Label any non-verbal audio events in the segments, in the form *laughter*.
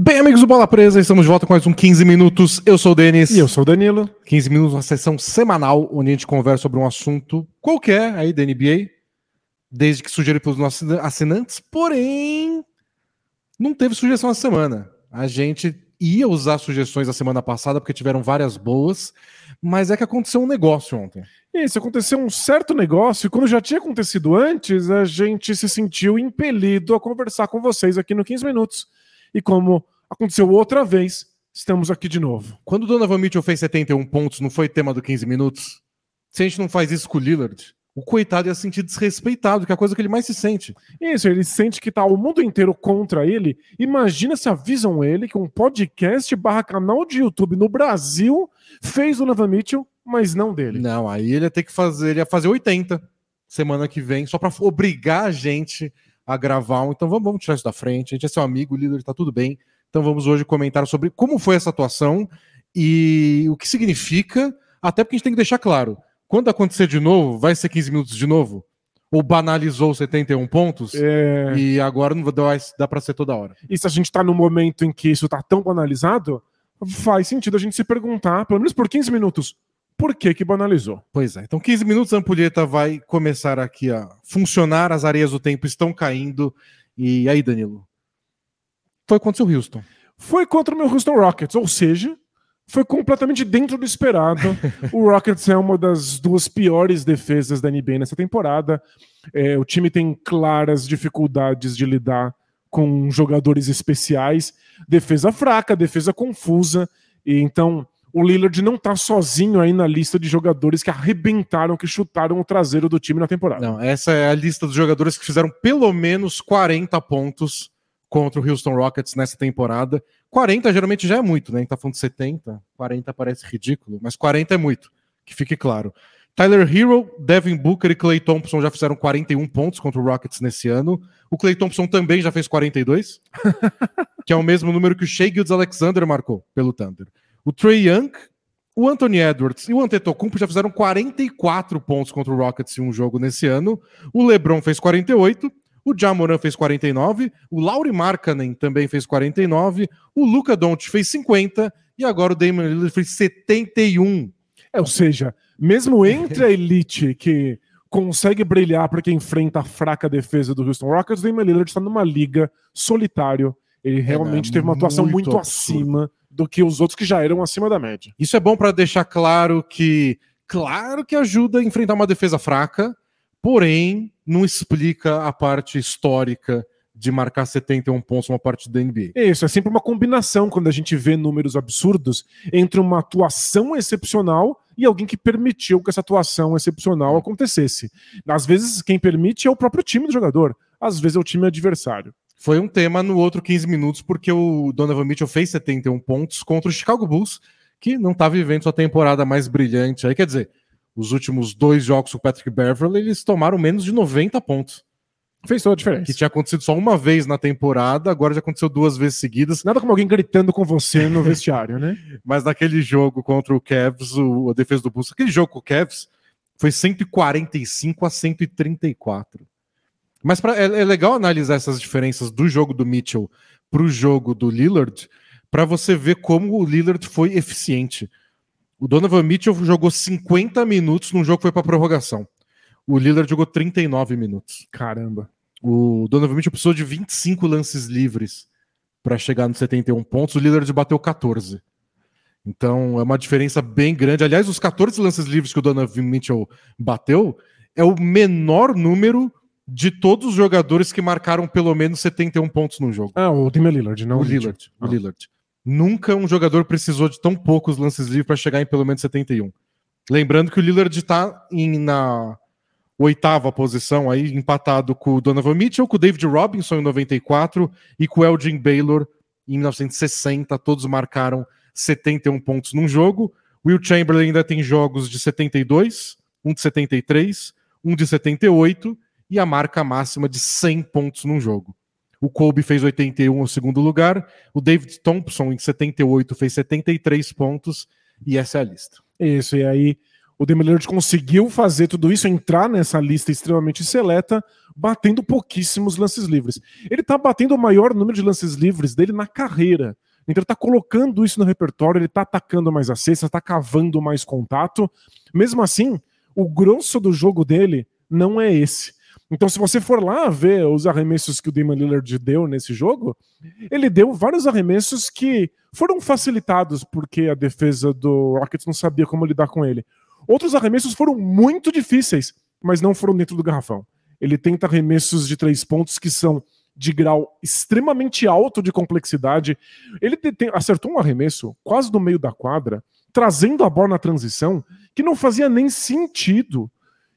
Bem, amigos do Bola Presa, estamos de volta com mais um 15 minutos. Eu sou o Denis. E eu sou o Danilo. 15 minutos, uma sessão semanal onde a gente conversa sobre um assunto qualquer aí da NBA, desde que sugerido pelos nossos assinantes, porém, não teve sugestão essa semana. A gente ia usar sugestões a semana passada porque tiveram várias boas, mas é que aconteceu um negócio ontem. Isso, aconteceu um certo negócio e quando já tinha acontecido antes, a gente se sentiu impelido a conversar com vocês aqui no 15 minutos. E como aconteceu outra vez, estamos aqui de novo. Quando o Donovan Mitchell fez 71 pontos, não foi tema do 15 minutos? Se a gente não faz isso com o Lillard, o coitado ia se sentir desrespeitado, que é a coisa que ele mais se sente. Isso, ele sente que tá o mundo inteiro contra ele. Imagina se avisam ele que um podcast barra canal de YouTube no Brasil fez o Donovan Mitchell, mas não dele. Não, aí ele ia ter que fazer, ele ia fazer 80 semana que vem, só para obrigar a gente a gravar um. Então vamos, vamos tirar isso da frente. A gente é seu amigo, o líder tá tudo bem. Então vamos hoje comentar sobre como foi essa atuação e o que significa, até porque a gente tem que deixar claro. Quando acontecer de novo, vai ser 15 minutos de novo? Ou banalizou 71 pontos É... e agora não dá, dá para ser toda hora? E se a gente tá num momento em que isso tá tão banalizado, faz sentido a gente se perguntar, pelo menos por 15 minutos, por que que banalizou? Pois é. Então, 15 minutos, a ampulheta vai começar aqui a funcionar, as areias do tempo estão caindo. E aí, Danilo? Foi contra o Houston. Foi contra o meu Houston Rockets, ou seja, foi completamente dentro do esperado. *laughs* o Rockets é uma das duas piores defesas da NBA nessa temporada. É, o time tem claras dificuldades de lidar com jogadores especiais, defesa fraca, defesa confusa, e então o Lillard não tá sozinho aí na lista de jogadores que arrebentaram, que chutaram o traseiro do time na temporada. Não, essa é a lista dos jogadores que fizeram pelo menos 40 pontos contra o Houston Rockets nessa temporada. 40 geralmente já é muito, né? A gente tá falando de 70, 40 parece ridículo, mas 40 é muito, que fique claro. Tyler Hero, Devin Booker e Clay Thompson já fizeram 41 pontos contra o Rockets nesse ano. O Clay Thompson também já fez 42, *laughs* que é o mesmo número que o Shea Gildes Alexander marcou pelo Thunder. O Trey Young, o Anthony Edwards e o Antetokounmpo já fizeram 44 pontos contra o Rockets em um jogo nesse ano. O LeBron fez 48, o Jamoran fez 49, o Lauri Markkanen também fez 49, o Luca Doncic fez 50 e agora o Damian Lillard fez 71. É, ou seja, mesmo entre a elite que consegue brilhar porque enfrenta a fraca defesa do Houston Rockets, o Damian Lillard está numa liga solitário. Ele realmente é teve uma atuação muito muito, acima do que os outros que já eram acima da média. Isso é bom para deixar claro que, claro que ajuda a enfrentar uma defesa fraca, porém não explica a parte histórica de marcar 71 pontos uma parte da NBA. Isso, é sempre uma combinação quando a gente vê números absurdos entre uma atuação excepcional e alguém que permitiu que essa atuação excepcional acontecesse. Às vezes, quem permite é o próprio time do jogador, às vezes é o time adversário. Foi um tema no outro 15 minutos, porque o Donovan Mitchell fez 71 pontos contra o Chicago Bulls, que não está vivendo sua temporada mais brilhante. Aí quer dizer, os últimos dois jogos com o Patrick Beverly, eles tomaram menos de 90 pontos. Fez toda a diferença. Que tinha acontecido só uma vez na temporada, agora já aconteceu duas vezes seguidas. Nada como alguém gritando com você no vestiário, né? *laughs* Mas naquele jogo contra o Cavs, o, a defesa do Bulls, aquele jogo com o Cavs foi 145 a 134. Mas pra, é, é legal analisar essas diferenças do jogo do Mitchell para o jogo do Lillard, para você ver como o Lillard foi eficiente. O Donovan Mitchell jogou 50 minutos num jogo que foi para prorrogação. O Lillard jogou 39 minutos. Caramba. O Donovan Mitchell precisou de 25 lances livres para chegar nos 71 pontos. O Lillard bateu 14. Então é uma diferença bem grande. Aliás, os 14 lances livres que o Donovan Mitchell bateu é o menor número de todos os jogadores que marcaram pelo menos 71 pontos num jogo. Ah, o Damian Lillard, não o. Lillard. O Ah. Lillard. Nunca um jogador precisou de tão poucos lances livres para chegar em pelo menos 71. Lembrando que o Lillard está na oitava posição aí, empatado com o Donovan Mitchell, com o David Robinson em 94 e com o Elgin Baylor em 1960. Todos marcaram 71 pontos num jogo. Will Chamberlain ainda tem jogos de 72, um de 73, um de 78 e a marca máxima de 100 pontos num jogo. O Kobe fez 81 no segundo lugar, o David Thompson em 78 fez 73 pontos e essa é a lista. Isso, e aí O Damian Lillard conseguiu fazer tudo isso, entrar nessa lista extremamente seleta, batendo pouquíssimos lances livres. Ele tá batendo o maior número de lances livres dele na carreira. Então ele tá colocando isso no repertório, ele tá atacando mais a cesta, tá cavando mais contato. Mesmo assim, o grosso do jogo dele não é esse. Então, se você for lá ver os arremessos que o Damon Lillard deu nesse jogo, ele deu vários arremessos que foram facilitados porque a defesa do Rockets não sabia como lidar com ele. Outros arremessos foram muito difíceis, mas não foram dentro do garrafão. Ele tenta arremessos de três pontos que são de grau extremamente alto de complexidade. Ele acertou um arremesso quase no meio da quadra, trazendo a bola na transição, que não fazia nem sentido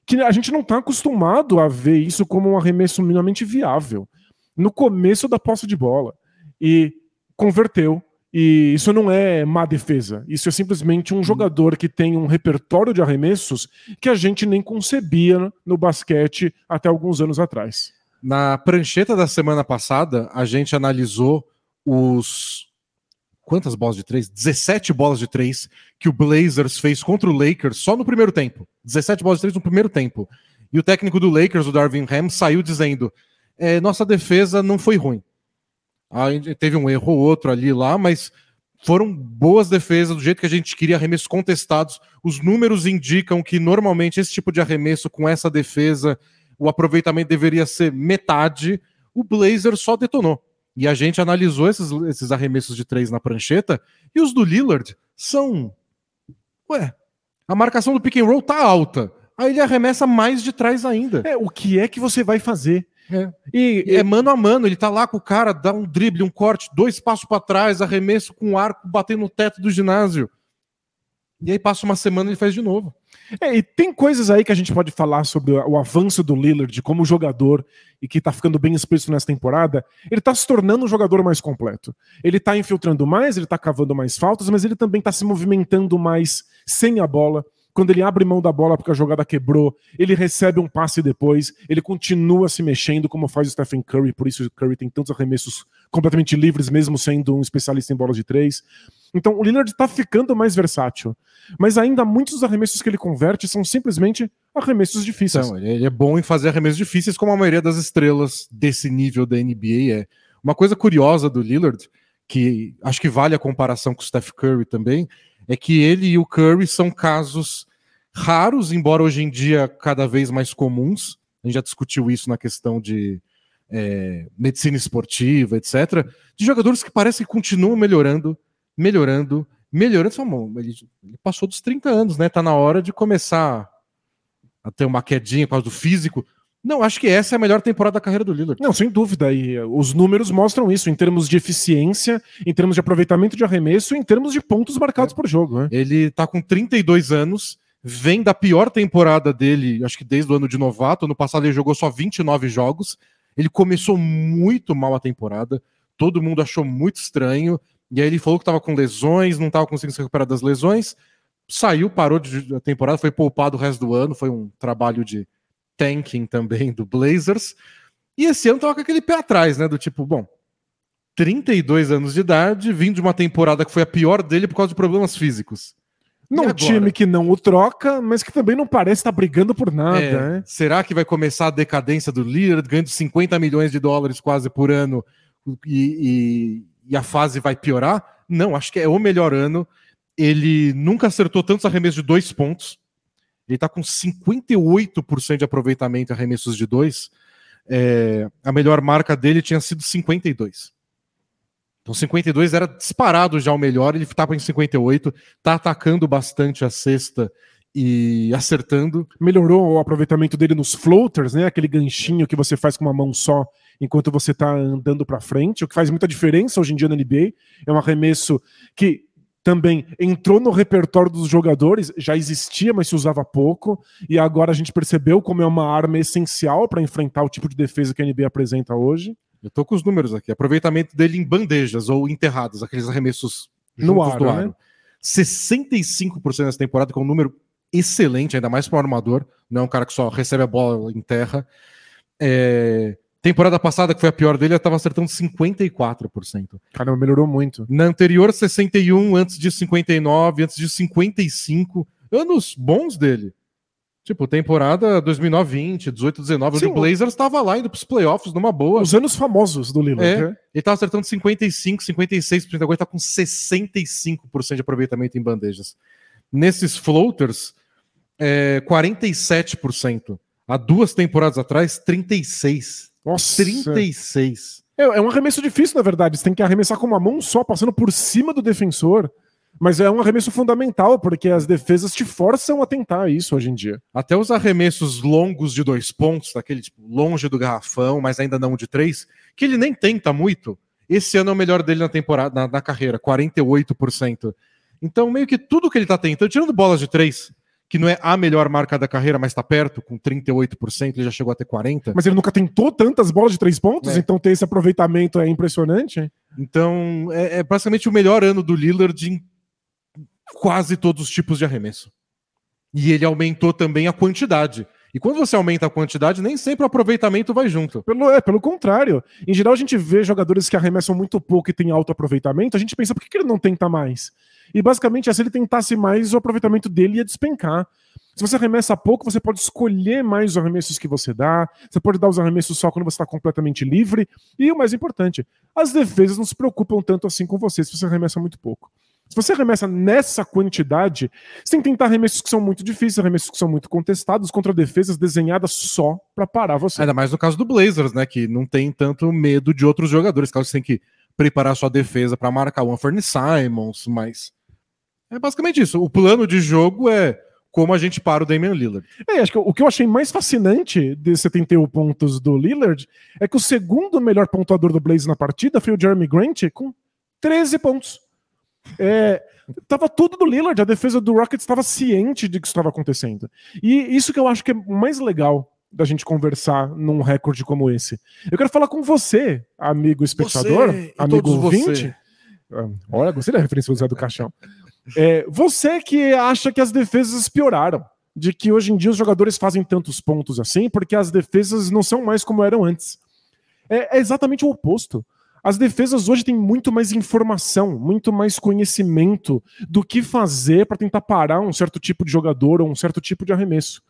que a gente não está acostumado a ver isso como um arremesso minimamente viável no começo da posse de bola. E converteu. E isso não é má defesa. Isso é simplesmente um uhum. jogador que tem um repertório de arremessos que a gente nem concebia no basquete até alguns anos atrás. Na prancheta da semana passada, a gente analisou os quantas bolas de três? 17 bolas de três que o Blazers fez contra o Lakers só no primeiro tempo. 17 bolas de três no primeiro tempo. E o técnico do Lakers, o Darvin Ham, saiu dizendo: é, nossa defesa não foi ruim. Teve um erro ou outro ali lá, mas foram boas defesas, do jeito que a gente queria, arremessos contestados. Os números indicam que normalmente esse tipo de arremesso com essa defesa, o aproveitamento deveria ser metade. O Blazer só detonou. E a gente analisou esses, esses arremessos de três na prancheta e os do Lillard são. Ué, a marcação do pick and roll tá alta. Aí ele arremessa mais de trás ainda. É, o que é que você vai fazer? É. E, e é mano a mano, ele tá lá com o cara, dá um drible, um corte, dois passos para trás, arremesso com o arco, batendo no teto do ginásio. E aí passa uma semana e ele faz de novo. É, e tem coisas aí que a gente pode falar sobre o, avanço do Lillard como jogador e que tá ficando bem explícito nessa temporada. Ele tá se tornando um jogador mais completo. Ele tá infiltrando mais, ele tá cavando mais faltas, mas ele também tá se movimentando mais sem a bola. Quando ele abre mão da bola porque a jogada quebrou, ele recebe um passe depois, ele continua se mexendo, como faz o Stephen Curry, por isso o Curry tem tantos arremessos completamente livres, mesmo sendo um especialista em bolas de três. Então o Lillard está ficando mais versátil. Mas ainda muitos dos arremessos que ele converte são simplesmente arremessos difíceis. Então, ele é bom em fazer arremessos difíceis, como a maioria das estrelas desse nível da NBA é. Uma coisa curiosa do Lillard, que acho que vale a comparação com o Steph Curry também, é que ele e o Curry são casos raros, embora hoje em dia cada vez mais comuns. A gente já discutiu isso na questão de é, medicina esportiva, etc. De jogadores que parecem que continuam melhorando melhorando, melhorando. Ele, ele passou dos 30 anos, né? Tá na hora de começar a ter uma quedinha por causa do físico. Não, acho que essa é a melhor temporada da carreira do Lillard. Não, sem dúvida. E eh, os números mostram isso em termos de eficiência, em termos de aproveitamento de arremesso, em termos de pontos marcados é. por jogo. Né? Ele tá com 32 anos, vem da pior temporada dele, acho que desde o ano de novato. Ano passado ele jogou só 29 jogos. Ele começou muito mal a temporada. Todo mundo achou muito estranho. E aí ele falou que estava com lesões, não estava conseguindo se recuperar das lesões. Saiu, parou de, a temporada, foi poupado o resto do ano. Foi um trabalho de tanking também do Blazers. E esse ano tava com aquele pé atrás, né? Do tipo, bom, 32 anos de idade, vindo de uma temporada que foi a pior dele por causa de problemas físicos. Num time que não o troca, mas que também não parece estar tá brigando por nada. É, né? Será que vai começar a decadência do Lillard, ganhando 50 milhões de dólares quase por ano e, e a fase vai piorar? Não, acho que é o melhor ano. Ele nunca acertou tantos arremessos de dois pontos. Ele está com 58% de aproveitamento em arremessos de dois. É, a melhor marca dele tinha sido 52. Então 52 era disparado já o melhor, ele estava em 58, está atacando bastante a cesta e acertando. Melhorou o aproveitamento dele nos floaters, né? Aquele ganchinho que você faz com uma mão só enquanto você está andando para frente, o que faz muita diferença hoje em dia na NBA. É um arremesso que também entrou no repertório dos jogadores, já existia, mas se usava pouco, e agora a gente percebeu como é uma arma essencial para enfrentar o tipo de defesa que a NBA apresenta hoje. Eu tô com os números aqui. Aproveitamento dele em bandejas ou enterrados, aqueles arremessos no ar, do ar. Né? 65% nessa temporada, que é um número excelente, ainda mais para um armador. Não é um cara que só recebe a bola em terra. É... Temporada passada, que foi a pior dele, ele estava acertando 54%. Caramba, melhorou muito. Na anterior, 61, antes de 59, antes de 55. anos bons dele. Tipo, temporada 2009-20, 18-19, onde o Blazers estava lá indo para os playoffs numa boa. Os anos famosos do Lillard. É, né? Ele estava acertando 55, 56%, agora está com 65% de aproveitamento em bandejas. Nesses floaters, é, 47%. Há duas temporadas atrás, 36%. Nossa. 36%. É, é um arremesso difícil, na verdade. Você tem que arremessar com uma mão só, passando por cima do defensor. Mas é um arremesso fundamental, porque as defesas te forçam a tentar isso hoje em dia. Até os arremessos longos de dois pontos, daquele tipo, longe do garrafão, mas ainda não de três, que ele nem tenta muito. Esse ano é o melhor dele na temporada, na, na carreira, 48%. Então, meio que tudo que ele tá tentando, tirando bolas de três, que não é a melhor marca da carreira, mas está perto, com 38%, ele já chegou a ter 40%. Mas ele nunca tentou tantas bolas de três pontos, é. então ter esse aproveitamento é impressionante. Então, é, é basicamente o melhor ano do Lillard em quase todos os tipos de arremesso. E ele aumentou também a quantidade. E quando você aumenta a quantidade, nem sempre o aproveitamento vai junto. Pelo, é, pelo contrário. Em geral, a gente vê jogadores que arremessam muito pouco e têm alto aproveitamento, a gente pensa, por que, que ele não tenta mais? E basicamente, se ele tentasse mais, o aproveitamento dele ia despencar. Se você arremessa pouco, você pode escolher mais os arremessos que você dá. Você pode dar os arremessos só quando você está completamente livre. E o mais importante, as defesas não se preocupam tanto assim com você se você arremessa muito pouco. Se você arremessa nessa quantidade, você tem que tentar arremessos que são muito difíceis, arremessos que são muito contestados contra defesas desenhadas só para parar você. Ainda mais no caso do Blazers, né? Que não tem tanto medo de outros jogadores. Caso você tem que preparar sua defesa para marcar o Anthony Simons, mas. É basicamente isso. O plano de jogo é como a gente para o Damian Lillard. É, acho que o que eu achei mais fascinante de 71 pontos do Lillard é que o segundo melhor pontuador do Blazers na partida foi o Jeremy Grant com 13 pontos. É, tava tudo do Lillard, a defesa do Rockets estava ciente de que isso estava acontecendo. E isso que eu acho que é mais legal da gente conversar num recorde como esse. Eu quero falar com você, amigo espectador, você, amigo ouvinte. Ah, olha, gostei da referência do do Caixão. É, você que acha que as defesas pioraram, de que hoje em dia os jogadores fazem tantos pontos assim, porque as defesas não são mais como eram antes. É, é exatamente o oposto. As defesas hoje têm muito mais informação, muito mais conhecimento do que fazer para tentar parar um certo tipo de jogador ou um certo tipo de arremesso.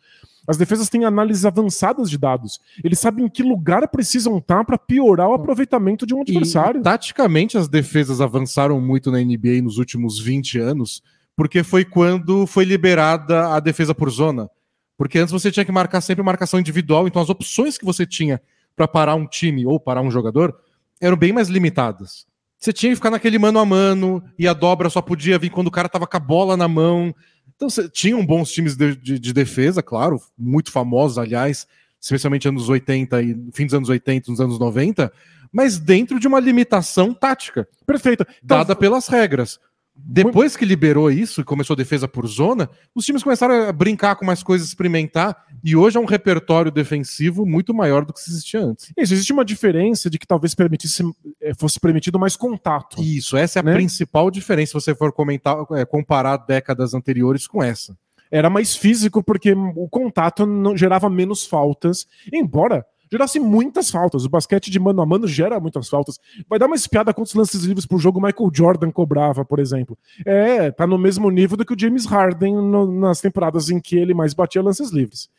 As defesas têm análises avançadas de dados. Eles sabem em que lugar precisam estar para piorar o aproveitamento de um adversário. E, taticamente, as defesas avançaram muito na NBA nos últimos 20 anos, porque foi quando foi liberada a defesa por zona. Porque antes você tinha que marcar sempre marcação individual, então as opções que você tinha para parar um time ou parar um jogador eram bem mais limitadas. Você tinha que ficar naquele mano a mano, e a dobra só podia vir quando o cara tava com a bola na mão. Então, você, tinham bons times de, de, de, defesa, claro, muito famosos, aliás, especialmente anos 80 e fim dos anos 80, nos anos 90, mas dentro de uma limitação tática. Perfeito. Então, dada pelas regras. Depois que liberou isso e começou a defesa por zona, os times começaram a brincar com mais coisas, experimentar, e hoje é um repertório defensivo muito maior do que existia antes. Isso, existe uma diferença de que talvez permitisse, eh, fosse permitido mais contato. Isso, essa é a né? principal diferença se você for comentar, é, comparar décadas anteriores com essa. Era mais físico porque o contato não gerava menos faltas, embora gerasse muitas faltas. O basquete de mano a mano gera muitas faltas. Vai dar uma espiada quantos lances livres por jogo Michael Jordan cobrava, por exemplo. É, tá no mesmo nível do que o James Harden no, nas temporadas em que ele mais batia lances livres.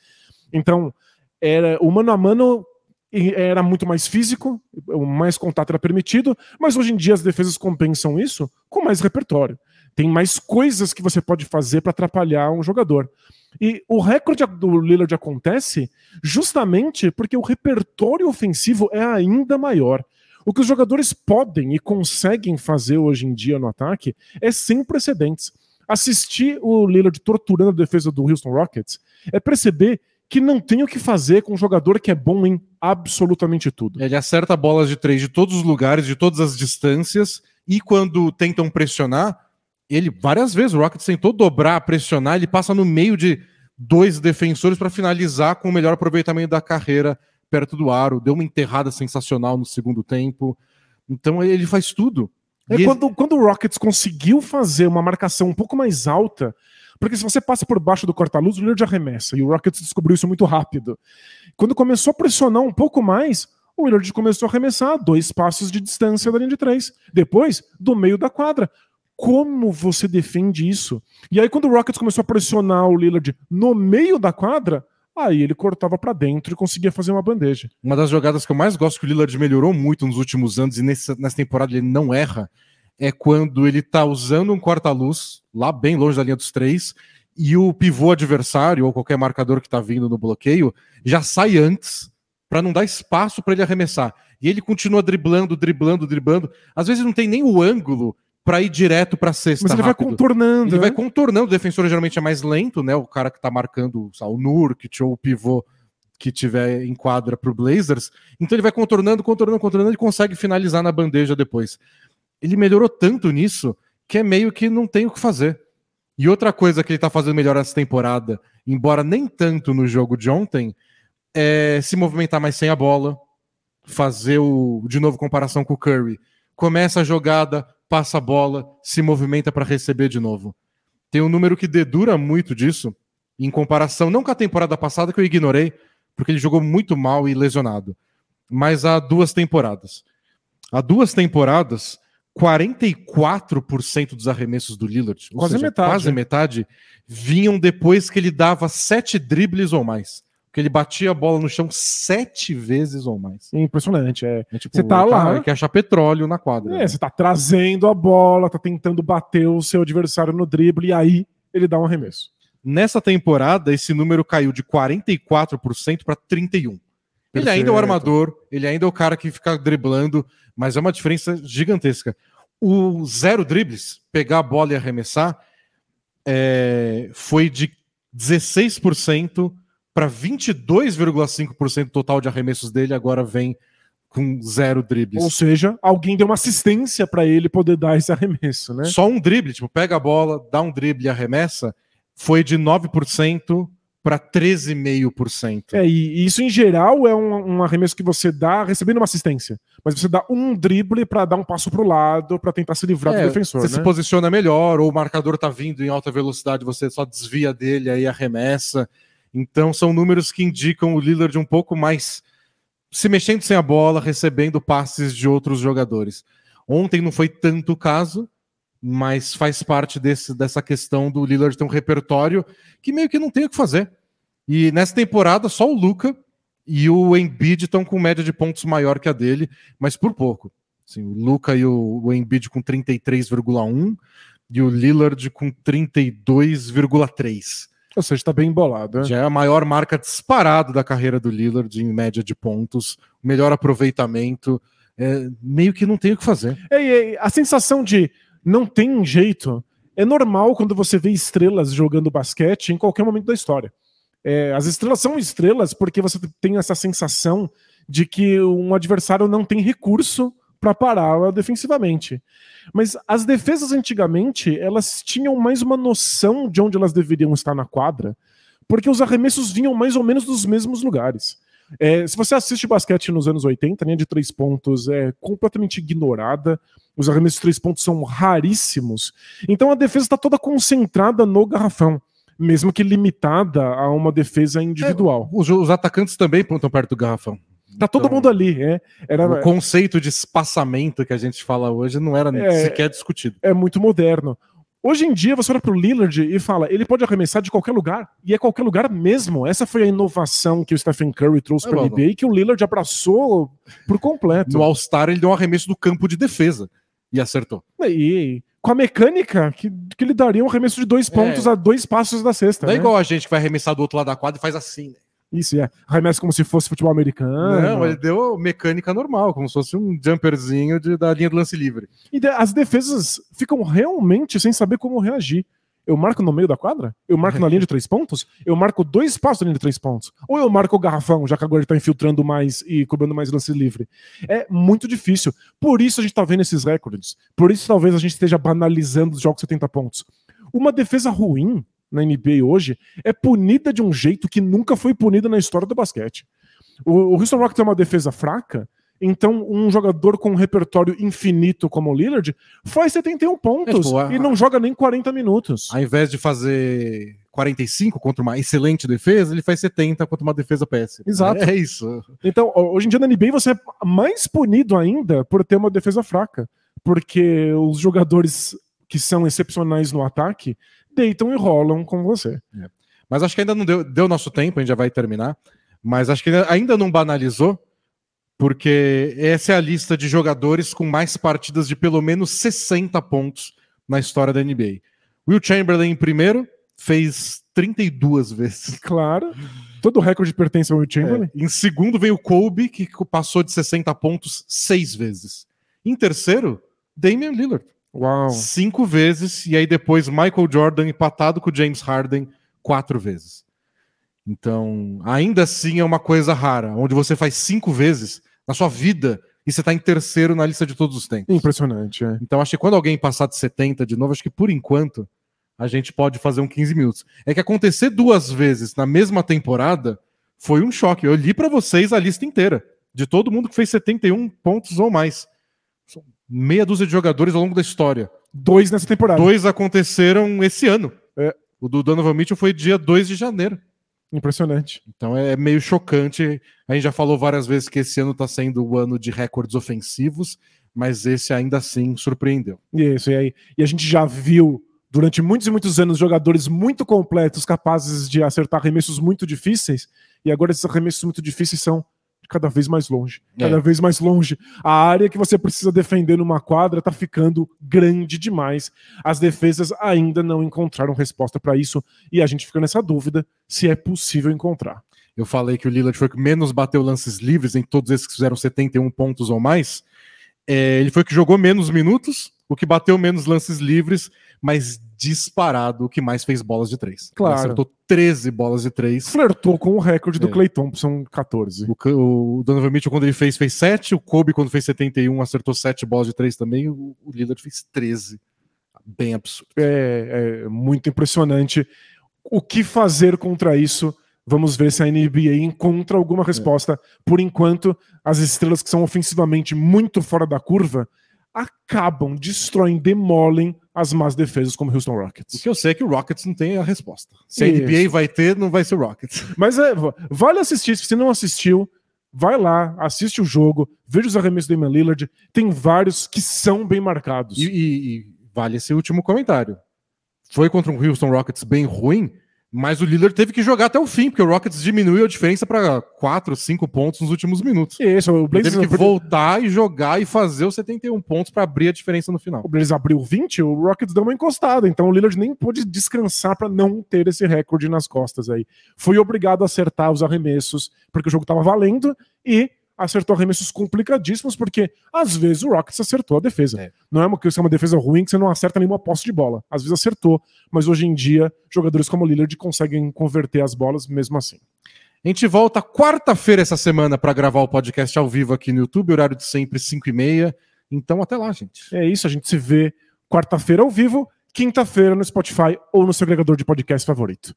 Então, era o mano a mano era muito mais físico, mais contato era permitido, mas hoje em dia as defesas compensam isso com mais repertório. Tem mais coisas que você pode fazer para atrapalhar um jogador. E o recorde do Lillard acontece justamente porque o repertório ofensivo é ainda maior. O que os jogadores podem e conseguem fazer hoje em dia no ataque é sem precedentes. Assistir o Lillard torturando a defesa do Houston Rockets é perceber que não tem o que fazer com um jogador que é bom em absolutamente tudo. Ele acerta bolas de três de todos os lugares, de todas as distâncias, e quando tentam pressionar, ele várias vezes, o Rockets tentou dobrar, pressionar, ele passa no meio de dois defensores para finalizar com o melhor aproveitamento da carreira perto do aro, deu uma enterrada sensacional no segundo tempo. Então ele faz tudo. É e quando, ele... quando o Rockets conseguiu fazer uma marcação um pouco mais alta, porque se você passa por baixo do corta-luz, o Lillard arremessa, e o Rockets descobriu isso muito rápido. Quando começou a pressionar um pouco mais, o Lillard começou a arremessar dois passos de distância da linha de três. Depois, do meio da quadra como você defende isso? E aí, quando o Rockets começou a pressionar o Lillard no meio da quadra, aí ele cortava para dentro e conseguia fazer uma bandeja. Uma das jogadas que eu mais gosto que o Lillard melhorou muito nos últimos anos e nessa, nessa temporada ele não erra é quando ele tá usando um corta-luz lá bem longe da linha dos três e o pivô adversário ou qualquer marcador que tá vindo no bloqueio já sai antes para não dar espaço para ele arremessar. E ele continua driblando, driblando, driblando. Às vezes não tem nem o ângulo para ir direto para cesta. Mas ele rápido. vai contornando. Ele vai né? contornando. O defensor geralmente é mais lento, né? O cara que tá marcando sabe, o Nurkic ou o pivô que tiver em quadra pro Blazers. Então ele vai contornando, contornando, contornando e consegue finalizar na bandeja depois. Ele melhorou tanto nisso que é meio que não tem o que fazer. E outra coisa que ele tá fazendo melhor essa temporada, embora nem tanto no jogo de ontem, é se movimentar mais sem a bola, fazer o de novo comparação com o Curry. Começa a jogada, passa a bola, se movimenta para receber de novo. Tem um número que dedura muito disso, em comparação, não com a temporada passada que eu ignorei, porque ele jogou muito mal e lesionado, mas há duas temporadas. Há duas temporadas, 44% dos arremessos do Lillard, Quase seja, metade, quase metade, vinham depois que ele dava sete dribles ou mais. Que ele batia a bola no chão sete vezes ou mais. Impressionante. É. É tipo, Você tá lá- Ele quer achar petróleo na quadra. É, você tá trazendo a bola, tá tentando bater o seu adversário no drible, e aí ele dá um arremesso. Nessa temporada, esse número caiu de 44% para 31%. Ele ainda é o armador, ele ainda é o cara que fica driblando, mas é uma diferença gigantesca. O zero dribles, pegar a bola e arremessar, é, foi de 16% para 22,5% total de arremessos dele, agora vem com zero dribles. Ou seja, alguém deu uma assistência pra ele poder dar esse arremesso, né? Só um drible, tipo, pega a bola, dá um drible e arremessa, foi de 9% para 13,5%. É, e isso em geral é um, um arremesso que você dá recebendo uma assistência. Mas você dá um drible pra dar um passo pro lado, pra tentar se livrar É, do defensor. Você né? se posiciona melhor, ou o marcador tá vindo em alta velocidade, você só desvia dele aí arremessa. Então são números que indicam o Lillard um pouco mais se mexendo sem a bola, recebendo passes de outros jogadores. Ontem não foi tanto o caso, mas faz parte desse, dessa questão do Lillard ter um repertório que meio que não tem o que fazer. E nessa temporada só o Luca e o Embiid estão com média de pontos maior que a dele, mas por pouco. Assim, o Luca e o, o Embiid com 33,1 e o Lillard com 32,3. Ou seja, tá bem embolado. né? Já é a maior marca disparado da carreira do Lillard em média de pontos, melhor aproveitamento. É, meio que não tem o que fazer. É, e a sensação de não tem jeito é normal quando você vê estrelas jogando basquete em qualquer momento da história. É, as estrelas são estrelas porque você tem essa sensação de que um adversário não tem recurso para pará-la defensivamente. Mas as defesas antigamente, elas tinham mais uma noção de onde elas deveriam estar na quadra, porque os arremessos vinham mais ou menos dos mesmos lugares. É, se você assiste basquete nos anos 80, a linha de três pontos é completamente ignorada. Os arremessos de três pontos são raríssimos. Então a defesa está toda concentrada no garrafão, mesmo que limitada a uma defesa individual. Os, os atacantes também estão perto do garrafão. Tá todo então- mundo ali. É, era, O conceito de espaçamento que a gente fala hoje não era É. sequer discutido. é muito moderno. Hoje em dia, você olha pro Lillard e fala, ele pode arremessar de qualquer lugar. E é qualquer lugar mesmo. Essa foi a inovação que o Stephen Curry trouxe É, para a Bobo. NBA e que o Lillard abraçou por completo. No All-Star, ele deu um arremesso do campo de defesa e acertou. E com a mecânica que, que ele daria um arremesso de dois pontos a dois passos da cesta. Não é né? igual a gente que vai arremessar do outro lado da quadra e faz assim. né? Isso, é. Arremesso como se fosse futebol americano. Não, ele deu mecânica normal, como se fosse um jumperzinho de- da linha do lance livre. E de- as defesas ficam realmente sem saber como reagir. Eu marco no meio da quadra? Eu marco na *laughs* linha de três pontos? Eu marco dois passos na linha de três pontos? Ou eu marco o garrafão, já que agora ele tá infiltrando mais e cobrando mais lance livre? É muito difícil. Por isso a gente tá vendo esses recordes. Por isso talvez a gente esteja banalizando os jogos de 70 pontos. Uma defesa ruim na NBA hoje é punida de um jeito que nunca foi punida na história do basquete. O, o Houston Rockets é uma defesa fraca, então um jogador com um repertório infinito como o Lillard faz 71 pontos É, tipo, a- e não joga nem 40 minutos. Ao invés de fazer 45 contra uma excelente defesa, ele faz 70 contra uma defesa péssima. Exato. É isso. Então, ho- hoje em dia na NBA você é mais punido ainda por ter uma defesa fraca, porque os jogadores que são excepcionais no ataque, deitam e rolam com você. É. Mas acho que ainda não deu, deu nosso tempo, a gente já vai terminar. Mas acho que ainda não banalizou, porque essa é a lista de jogadores com mais partidas de pelo menos 60 pontos na história da NBA. Will Chamberlain em primeiro, fez 32 vezes. Claro. Todo o recorde pertence ao Will Chamberlain. É. Em segundo veio o Kobe, que passou de 60 pontos seis vezes. Em terceiro, Damian Lillard. Uau. Cinco vezes. E aí depois Michael Jordan empatado com James Harden quatro vezes. Então, ainda assim é uma coisa rara, onde você faz cinco vezes na sua vida e você está em terceiro na lista de todos os tempos. Impressionante, é. Então, acho que quando alguém passar de 70 de novo, acho que por enquanto a gente pode fazer um 15 minutos. É que acontecer duas vezes na mesma temporada foi um choque. Eu li para vocês a lista inteira de todo mundo que fez 71 pontos ou mais. Meia dúzia de jogadores ao longo da história. Dois nessa temporada. Dois aconteceram esse ano. É. O do Donovan Mitchell foi dia 2 de janeiro. Impressionante. Então é meio chocante. A gente já falou várias vezes que esse ano está sendo o ano de recordes ofensivos, mas esse ainda assim surpreendeu. Isso, e, aí, e a gente já viu durante muitos e muitos anos jogadores muito completos, capazes de acertar arremessos muito difíceis, e agora esses arremessos muito difíceis são cada vez mais longe, é. cada vez mais longe. A área que você precisa defender numa quadra está ficando grande demais. As defesas ainda não encontraram resposta para isso e a gente fica nessa dúvida se é possível encontrar. Eu falei que o Lillard foi o que menos bateu lances livres em todos esses que fizeram 71 pontos ou mais. É, ele foi o que jogou menos minutos, o que bateu menos lances livres, mas disparado o que mais fez bolas de três. Claro. Ele acertou 13 bolas de três. Flertou com o recorde do é. Clay Thompson, 14. O, o Donovan Mitchell, quando ele fez, fez 7. O Kobe, quando fez 71, acertou 7 bolas de três também. O, o Lillard fez 13. Bem absurdo. É, é muito impressionante. O que fazer contra isso? Vamos ver se a NBA encontra alguma resposta. É. Por enquanto, as estrelas que são ofensivamente muito fora da curva acabam, destroem, demolem as más defesas como Houston Rockets. O que eu sei é que o Rockets não tem a resposta. Se a NBA vai ter, não vai ser o Rockets. *laughs* Mas é, vale assistir, se você não assistiu, vai lá, assiste o jogo, veja os arremessos do Damian Lillard, tem vários que são bem marcados. E, e, e vale esse último comentário. Foi contra um Houston Rockets bem ruim, mas o Lillard teve que jogar até o fim, porque o Rockets diminuiu a diferença para 4, 5 pontos nos últimos minutos. Isso, o Blazers teve que voltar e jogar e fazer os 71 pontos para abrir a diferença no final. O Blazers abriu 20, o Rockets deu uma encostada, então o Lillard nem pôde descansar para não ter esse recorde nas costas aí. Foi obrigado a acertar os arremessos, porque o jogo estava valendo e acertou arremessos complicadíssimos, porque às vezes o Rockets acertou a defesa. É. Não é uma, é uma defesa ruim que você não acerta nenhuma posse de bola. Às vezes acertou, mas hoje em dia jogadores como o Lillard conseguem converter as bolas mesmo assim. A gente volta quarta-feira essa semana para gravar o podcast ao vivo aqui no YouTube, horário de sempre, 5 e meia. Então até lá, gente. É isso, a gente se vê quarta-feira ao vivo, quinta-feira no Spotify ou no seu agregador de podcast favorito.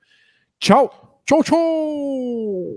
Tchau! Tchau, tchau!